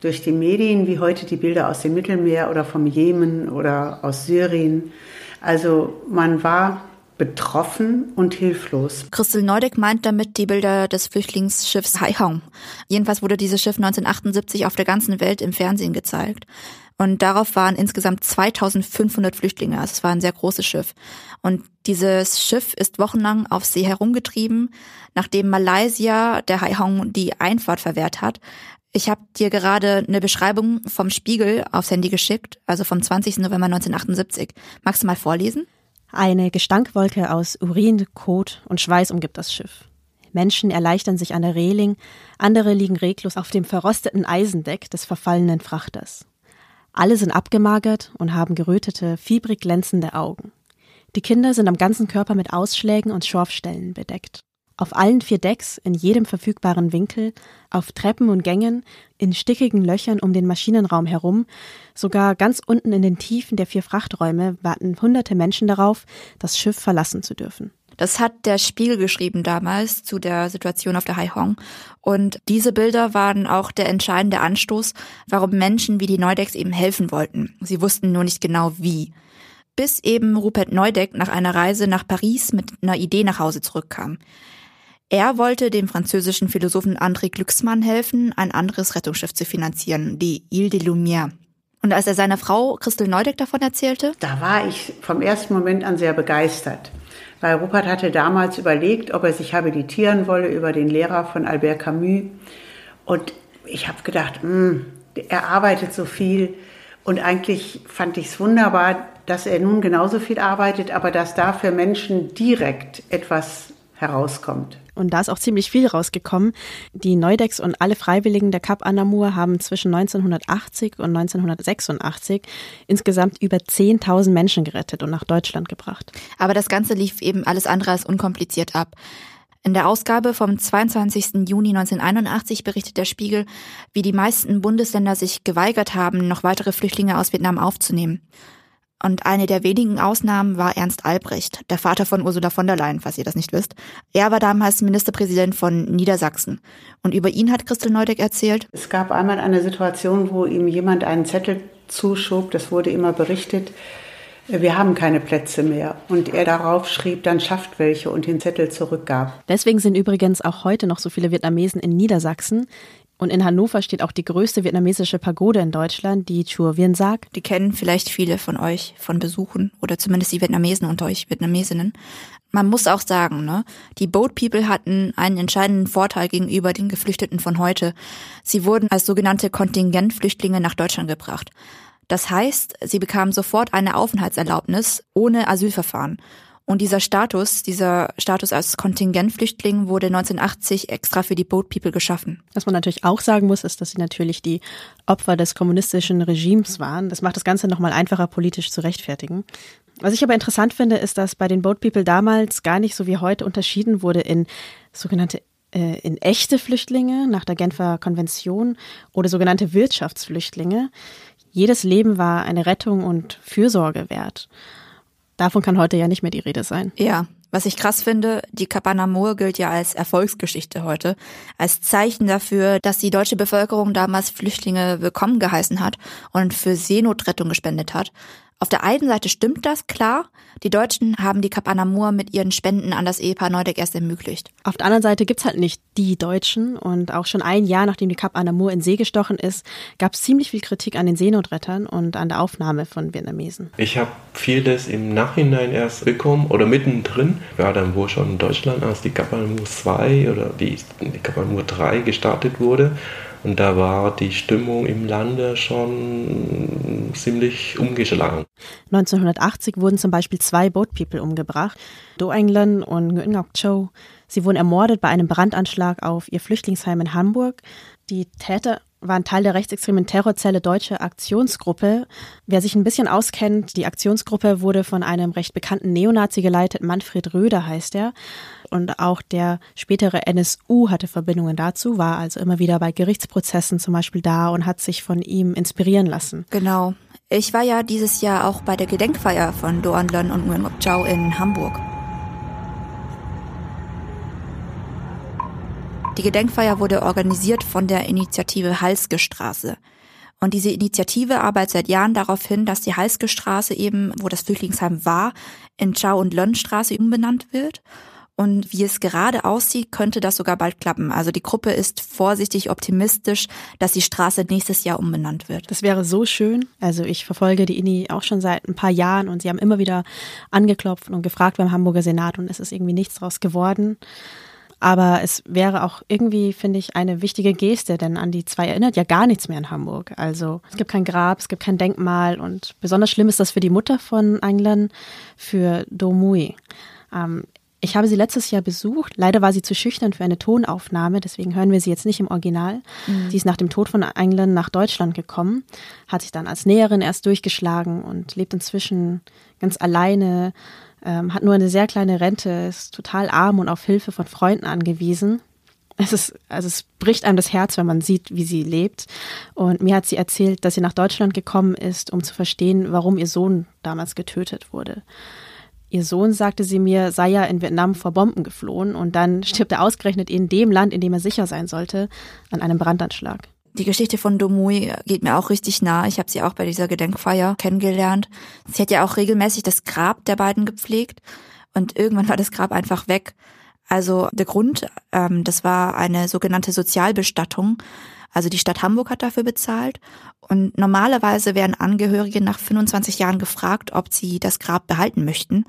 durch die Medien wie heute die Bilder aus dem Mittelmeer oder vom Jemen oder aus Syrien. Also man war betroffen und hilflos. Christel Neudeck meint damit die Bilder des Flüchtlingsschiffs Haihong. Jedenfalls wurde dieses Schiff 1978 auf der ganzen Welt im Fernsehen gezeigt. Und darauf waren insgesamt 2500 Flüchtlinge. Also es war ein sehr großes Schiff. Und dieses Schiff ist wochenlang auf See herumgetrieben, nachdem Malaysia der Haihong die Einfahrt verwehrt hat. Ich habe dir gerade eine Beschreibung vom Spiegel aufs Handy geschickt, also vom 20. November 1978. Magst du mal vorlesen? Eine Gestankwolke aus Urin, Kot und Schweiß umgibt das Schiff. Menschen erleichtern sich an der Reling, andere liegen reglos auf dem verrosteten Eisendeck des verfallenen Frachters. Alle sind abgemagert und haben gerötete, fiebrig glänzende Augen. Die Kinder sind am ganzen Körper mit Ausschlägen und Schorfstellen bedeckt. Auf allen vier Decks, in jedem verfügbaren Winkel, auf Treppen und Gängen, in stickigen Löchern um den Maschinenraum herum, sogar ganz unten in den Tiefen der vier Frachträume warten hunderte Menschen darauf, das Schiff verlassen zu dürfen. Das hat der Spiegel geschrieben damals zu der Situation auf der Haihong. Und diese Bilder waren auch der entscheidende Anstoß, warum Menschen wie die Neudecks eben helfen wollten. Sie wussten nur nicht genau wie. Bis eben Rupert Neudeck nach einer Reise nach Paris mit einer Idee nach Hause zurückkam. Er wollte dem französischen Philosophen André Glücksmann helfen, ein anderes Rettungsschiff zu finanzieren, die Ile de Lumière. Und als er seiner Frau Christel Neudeck davon erzählte? Da war ich vom ersten Moment an sehr begeistert. Weil Rupert hatte damals überlegt, ob er sich habilitieren wolle über den Lehrer von Albert Camus. Und ich habe gedacht, mh, hm, er arbeitet so viel. Und eigentlich fand ich es wunderbar, dass er nun genauso viel arbeitet, aber dass da für Menschen direkt etwas herauskommt. Und da ist auch ziemlich viel rausgekommen. Die Neudecks und alle Freiwilligen der Cap Anamur haben zwischen 1980 und 1986 insgesamt über 10.000 Menschen gerettet und nach Deutschland gebracht. Aber das Ganze lief eben alles andere als unkompliziert ab. In der Ausgabe vom 22. Juni 1981 berichtet der Spiegel, wie die meisten Bundesländer sich geweigert haben, noch weitere Flüchtlinge aus Vietnam aufzunehmen. Und eine der wenigen Ausnahmen war Ernst Albrecht, der Vater von Ursula von der Leyen, falls ihr das nicht wisst. Er war damals Ministerpräsident von Niedersachsen. Und über ihn hat Christel Neudeck erzählt. Es gab einmal eine Situation, wo ihm jemand einen Zettel zuschob, das wurde immer berichtet, wir haben keine Plätze mehr. Und er darauf schrieb, dann schafft welche und den Zettel zurückgab. Deswegen sind übrigens auch heute noch so viele Vietnamesen in Niedersachsen. Und in Hannover steht auch die größte vietnamesische Pagode in Deutschland, die Chua Vien Sac. Die kennen vielleicht viele von euch von Besuchen oder zumindest die Vietnamesen unter euch Vietnamesinnen. Man muss auch sagen, ne, die Boat People hatten einen entscheidenden Vorteil gegenüber den Geflüchteten von heute. Sie wurden als sogenannte Kontingentflüchtlinge nach Deutschland gebracht. Das heißt, sie bekamen sofort eine Aufenthaltserlaubnis ohne Asylverfahren. Und dieser Status, dieser Status als Kontingentflüchtling wurde 1980 extra für die Boat People geschaffen. Was man natürlich auch sagen muss, ist, dass sie natürlich die Opfer des kommunistischen Regimes waren. Das macht das Ganze nochmal einfacher politisch zu rechtfertigen. Was ich aber interessant finde, ist, dass bei den Boat People damals gar nicht so wie heute unterschieden wurde in sogenannte äh, in echte Flüchtlinge nach der Genfer Konvention oder sogenannte Wirtschaftsflüchtlinge. Jedes Leben war eine Rettung und Fürsorge wert. Davon kann heute ja nicht mehr die Rede sein. Ja, was ich krass finde, die Kapanamur gilt ja als Erfolgsgeschichte heute, als Zeichen dafür, dass die deutsche Bevölkerung damals Flüchtlinge willkommen geheißen hat und für Seenotrettung gespendet hat. Auf der einen Seite stimmt das, klar. Die Deutschen haben die Cap Anamur mit ihren Spenden an das Ehepaar Neudeck erst ermöglicht. Auf der anderen Seite gibt's halt nicht die Deutschen. Und auch schon ein Jahr, nachdem die Cap Anamur in See gestochen ist, gab's ziemlich viel Kritik an den Seenotrettern und an der Aufnahme von Vietnamesen. Ich habe vieles im Nachhinein erst bekommen oder mittendrin. Ich war dann wohl schon in Deutschland, als die Cap Anamur 2 oder die, die Cap Anamur 3 gestartet wurde. Und da war die Stimmung im Lande schon ziemlich umgeschlagen. 1980 wurden zum Beispiel zwei Boat People umgebracht, Do England und Ngoc Cho. Sie wurden ermordet bei einem Brandanschlag auf ihr Flüchtlingsheim in Hamburg. Die Täter waren Teil der rechtsextremen Terrorzelle Deutsche Aktionsgruppe. Wer sich ein bisschen auskennt, die Aktionsgruppe wurde von einem recht bekannten Neonazi geleitet, Manfred Röder heißt er. Und auch der spätere NSU hatte Verbindungen dazu, war also immer wieder bei Gerichtsprozessen zum Beispiel da und hat sich von ihm inspirieren lassen. Genau. Ich war ja dieses Jahr auch bei der Gedenkfeier von Doan Lön und Nguyen Ngoc Chau in Hamburg. Die Gedenkfeier wurde organisiert von der Initiative Halske Straße. Und diese Initiative arbeitet seit Jahren darauf hin, dass die Halske Straße eben, wo das Flüchtlingsheim war, in Chau und Lönn Straße umbenannt wird. Und wie es gerade aussieht, könnte das sogar bald klappen. Also die Gruppe ist vorsichtig optimistisch, dass die Straße nächstes Jahr umbenannt wird. Das wäre so schön. Also ich verfolge die INI auch schon seit ein paar Jahren und sie haben immer wieder angeklopft und gefragt beim Hamburger Senat und es ist irgendwie nichts draus geworden. Aber es wäre auch irgendwie, finde ich, eine wichtige Geste, denn an die zwei erinnert ja gar nichts mehr in Hamburg. Also es gibt kein Grab, es gibt kein Denkmal und besonders schlimm ist das für die Mutter von England, für Domui. Ähm, ich habe sie letztes Jahr besucht. Leider war sie zu schüchtern für eine Tonaufnahme, deswegen hören wir sie jetzt nicht im Original. Mhm. Sie ist nach dem Tod von England nach Deutschland gekommen, hat sich dann als Näherin erst durchgeschlagen und lebt inzwischen ganz alleine ähm, hat nur eine sehr kleine Rente, ist total arm und auf Hilfe von Freunden angewiesen. Es ist, also es bricht einem das Herz, wenn man sieht, wie sie lebt. Und mir hat sie erzählt, dass sie nach Deutschland gekommen ist, um zu verstehen, warum ihr Sohn damals getötet wurde. Ihr Sohn, sagte sie mir, sei ja in Vietnam vor Bomben geflohen und dann stirbt er ausgerechnet in dem Land, in dem er sicher sein sollte, an einem Brandanschlag. Die Geschichte von Domui geht mir auch richtig nah. Ich habe sie auch bei dieser Gedenkfeier kennengelernt. Sie hat ja auch regelmäßig das Grab der beiden gepflegt und irgendwann war das Grab einfach weg. Also der Grund, ähm, das war eine sogenannte Sozialbestattung. Also die Stadt Hamburg hat dafür bezahlt und normalerweise werden Angehörige nach 25 Jahren gefragt, ob sie das Grab behalten möchten.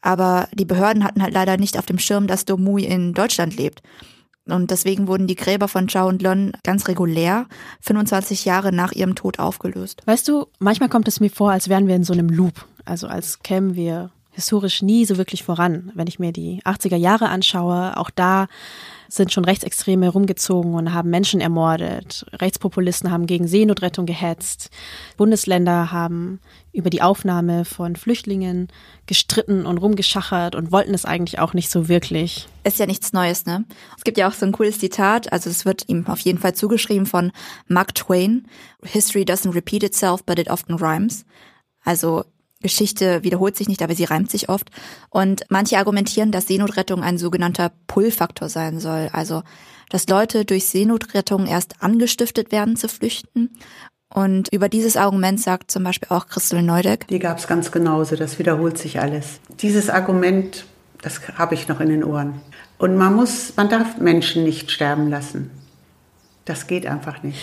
Aber die Behörden hatten halt leider nicht auf dem Schirm, dass Domui in Deutschland lebt. Und deswegen wurden die Gräber von Chao und Lon ganz regulär 25 Jahre nach ihrem Tod aufgelöst. Weißt du, manchmal kommt es mir vor, als wären wir in so einem Loop. Also als kämen wir historisch nie so wirklich voran. Wenn ich mir die 80er Jahre anschaue, auch da sind schon Rechtsextreme rumgezogen und haben Menschen ermordet. Rechtspopulisten haben gegen Seenotrettung gehetzt. Bundesländer haben über die Aufnahme von Flüchtlingen gestritten und rumgeschachert und wollten es eigentlich auch nicht so wirklich. Ist ja nichts Neues, ne? Es gibt ja auch so ein cooles Zitat, also es wird ihm auf jeden Fall zugeschrieben von Mark Twain. History doesn't repeat itself, but it often rhymes. Also Geschichte wiederholt sich nicht, aber sie reimt sich oft. Und manche argumentieren, dass Seenotrettung ein sogenannter Pull-Faktor sein soll. Also, dass Leute durch Seenotrettung erst angestiftet werden zu flüchten. Und über dieses Argument sagt zum Beispiel auch Christel Neudeck. Die gab es ganz genauso, das wiederholt sich alles. Dieses Argument, das habe ich noch in den Ohren. Und man muss, man darf Menschen nicht sterben lassen. Das geht einfach nicht.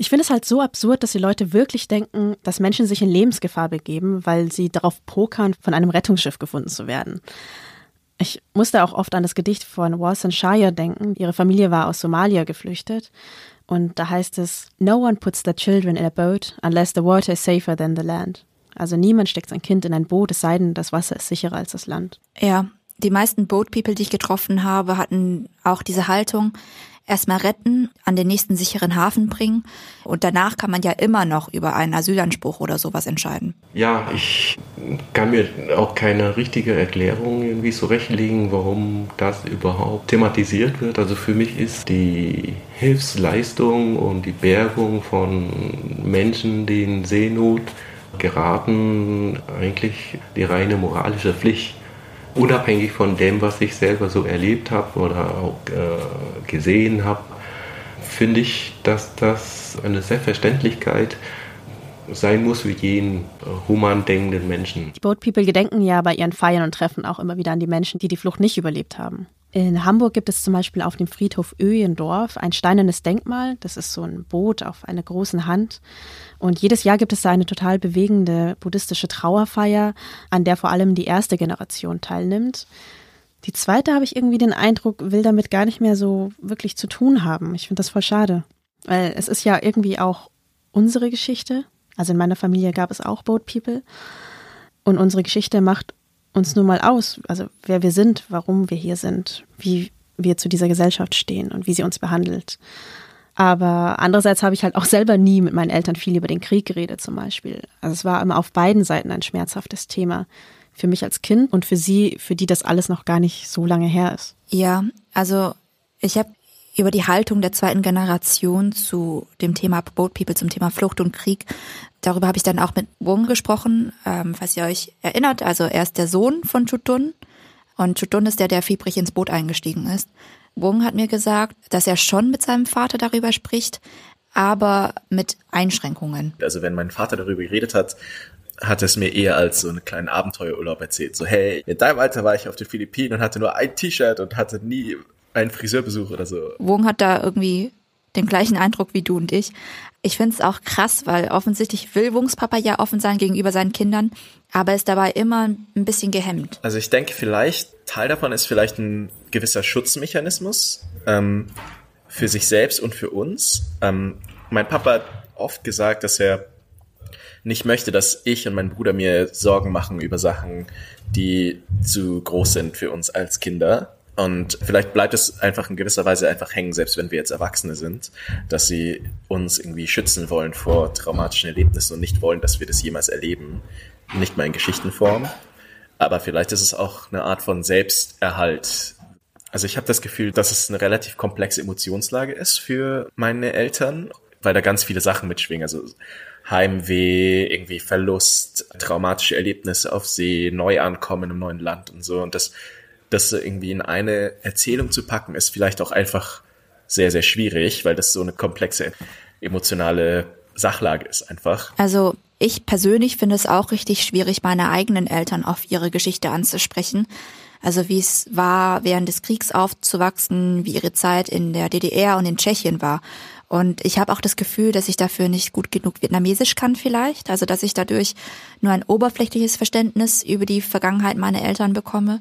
Ich finde es halt so absurd, dass die Leute wirklich denken, dass Menschen sich in Lebensgefahr begeben, weil sie darauf pokern, von einem Rettungsschiff gefunden zu werden. Ich musste auch oft an das Gedicht von Walson Shire denken. Ihre Familie war aus Somalia geflüchtet. Und da heißt es, No one puts their children in a boat unless the water is safer than the land. Also niemand steckt sein Kind in ein Boot, es sei denn, das Wasser ist sicherer als das Land. Ja, die meisten Boat People, die ich getroffen habe, hatten auch diese Haltung, erstmal retten, an den nächsten sicheren Hafen bringen und danach kann man ja immer noch über einen Asylanspruch oder sowas entscheiden. Ja, ich kann mir auch keine richtige Erklärung irgendwie zurechtlegen, warum das überhaupt thematisiert wird. Also für mich ist die Hilfsleistung und die Bergung von Menschen, die in Seenot geraten, eigentlich die reine moralische Pflicht unabhängig von dem, was ich selber so erlebt habe oder auch äh, gesehen habe, finde ich, dass das eine Selbstverständlichkeit sein muss für jeden äh, human denkenden Menschen. Die Boat People gedenken ja bei ihren Feiern und Treffen auch immer wieder an die Menschen, die die Flucht nicht überlebt haben. In Hamburg gibt es zum Beispiel auf dem Friedhof Öhendorf ein steinernes Denkmal. Das ist so ein Boot auf einer großen Hand. Und jedes Jahr gibt es da eine total bewegende buddhistische Trauerfeier, an der vor allem die erste Generation teilnimmt. Die zweite habe ich irgendwie den Eindruck, will damit gar nicht mehr so wirklich zu tun haben. Ich finde das voll schade. Weil es ist ja irgendwie auch unsere Geschichte. Also in meiner Familie gab es auch Boat People. Und unsere Geschichte macht uns nun mal aus, also wer wir sind, warum wir hier sind, wie wir zu dieser Gesellschaft stehen und wie sie uns behandelt. Aber andererseits habe ich halt auch selber nie mit meinen Eltern viel über den Krieg geredet zum Beispiel. Also es war immer auf beiden Seiten ein schmerzhaftes Thema. Für mich als Kind und für sie, für die das alles noch gar nicht so lange her ist. Ja, also ich habe über die Haltung der zweiten Generation zu dem Thema Boat People, zum Thema Flucht und Krieg. Darüber habe ich dann auch mit Wong gesprochen, ähm, falls ihr euch erinnert. Also er ist der Sohn von Chutun und Chutun ist der, der fiebrig ins Boot eingestiegen ist. Wong hat mir gesagt, dass er schon mit seinem Vater darüber spricht, aber mit Einschränkungen. Also wenn mein Vater darüber geredet hat, hat es mir eher als so einen kleinen Abenteuerurlaub erzählt. So, hey, in deinem Alter war ich auf den Philippinen und hatte nur ein T-Shirt und hatte nie einen Friseurbesuch oder so. Wong hat da irgendwie den gleichen Eindruck wie du und ich. Ich finde es auch krass, weil offensichtlich will Wungs Papa ja offen sein gegenüber seinen Kindern, aber ist dabei immer ein bisschen gehemmt. Also ich denke vielleicht, Teil davon ist vielleicht ein gewisser Schutzmechanismus ähm, für sich selbst und für uns. Ähm, mein Papa hat oft gesagt, dass er nicht möchte, dass ich und mein Bruder mir Sorgen machen über Sachen, die zu groß sind für uns als Kinder. Und vielleicht bleibt es einfach in gewisser Weise einfach hängen, selbst wenn wir jetzt Erwachsene sind, dass sie uns irgendwie schützen wollen vor traumatischen Erlebnissen und nicht wollen, dass wir das jemals erleben. Nicht mal in Geschichtenform. Aber vielleicht ist es auch eine Art von Selbsterhalt. Also ich habe das Gefühl, dass es eine relativ komplexe Emotionslage ist für meine Eltern, weil da ganz viele Sachen mitschwingen. Also Heimweh, irgendwie Verlust, traumatische Erlebnisse auf See, Neuankommen im neuen Land und so. Und das, das irgendwie in eine Erzählung zu packen, ist vielleicht auch einfach sehr, sehr schwierig, weil das so eine komplexe emotionale Sachlage ist einfach. Also ich persönlich finde es auch richtig schwierig, meine eigenen Eltern auf ihre Geschichte anzusprechen. Also wie es war, während des Kriegs aufzuwachsen, wie ihre Zeit in der DDR und in Tschechien war. Und ich habe auch das Gefühl, dass ich dafür nicht gut genug Vietnamesisch kann vielleicht. Also dass ich dadurch nur ein oberflächliches Verständnis über die Vergangenheit meiner Eltern bekomme.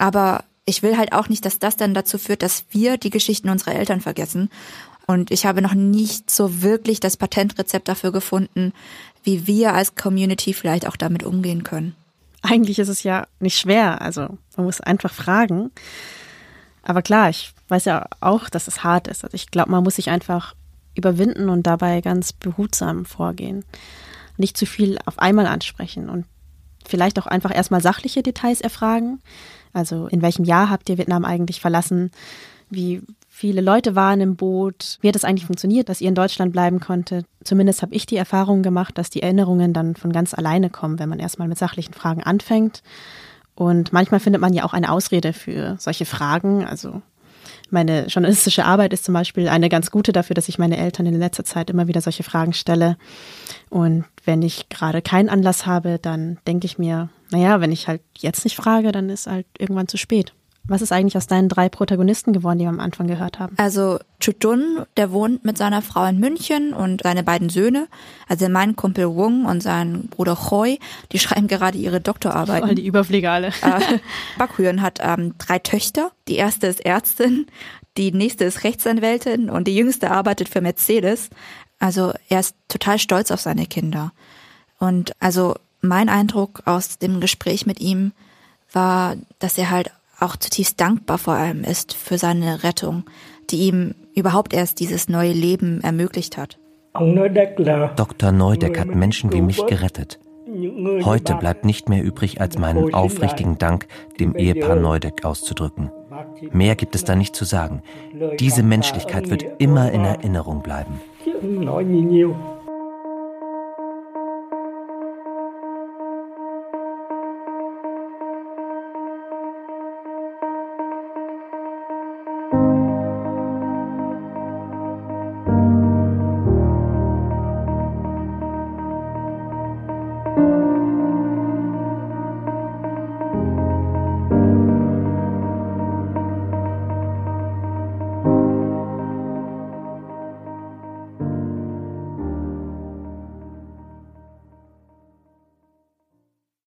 Aber ich will halt auch nicht, dass das dann dazu führt, dass wir die Geschichten unserer Eltern vergessen. Und ich habe noch nicht so wirklich das Patentrezept dafür gefunden, wie wir als Community vielleicht auch damit umgehen können. Eigentlich ist es ja nicht schwer. Also man muss einfach fragen. Aber klar, ich weiß ja auch, dass es hart ist. Also ich glaube, man muss sich einfach überwinden und dabei ganz behutsam vorgehen. Nicht zu viel auf einmal ansprechen und vielleicht auch einfach erstmal sachliche Details erfragen. Also in welchem Jahr habt ihr Vietnam eigentlich verlassen? Wie viele Leute waren im Boot? Wie hat es eigentlich funktioniert, dass ihr in Deutschland bleiben konntet? Zumindest habe ich die Erfahrung gemacht, dass die Erinnerungen dann von ganz alleine kommen, wenn man erstmal mit sachlichen Fragen anfängt. Und manchmal findet man ja auch eine Ausrede für solche Fragen. Also meine journalistische Arbeit ist zum Beispiel eine ganz gute dafür, dass ich meine Eltern in letzter Zeit immer wieder solche Fragen stelle. Und wenn ich gerade keinen Anlass habe, dann denke ich mir, naja, wenn ich halt jetzt nicht frage, dann ist halt irgendwann zu spät. Was ist eigentlich aus deinen drei Protagonisten geworden, die wir am Anfang gehört haben? Also Chutun, der wohnt mit seiner Frau in München und seine beiden Söhne, also mein Kumpel Wung und sein Bruder Choi, die schreiben gerade ihre Doktorarbeit. Voll die Überpflege alle. äh, Bakhüren hat ähm, drei Töchter. Die erste ist Ärztin, die nächste ist Rechtsanwältin und die jüngste arbeitet für Mercedes. Also er ist total stolz auf seine Kinder. Und also mein Eindruck aus dem Gespräch mit ihm war, dass er halt auch zutiefst dankbar vor allem ist für seine Rettung, die ihm überhaupt erst dieses neue Leben ermöglicht hat. Dr. Neudeck hat Menschen wie mich gerettet. Heute bleibt nicht mehr übrig, als meinen aufrichtigen Dank dem Ehepaar Neudeck auszudrücken. Mehr gibt es da nicht zu sagen. Diese Menschlichkeit wird immer in Erinnerung bleiben.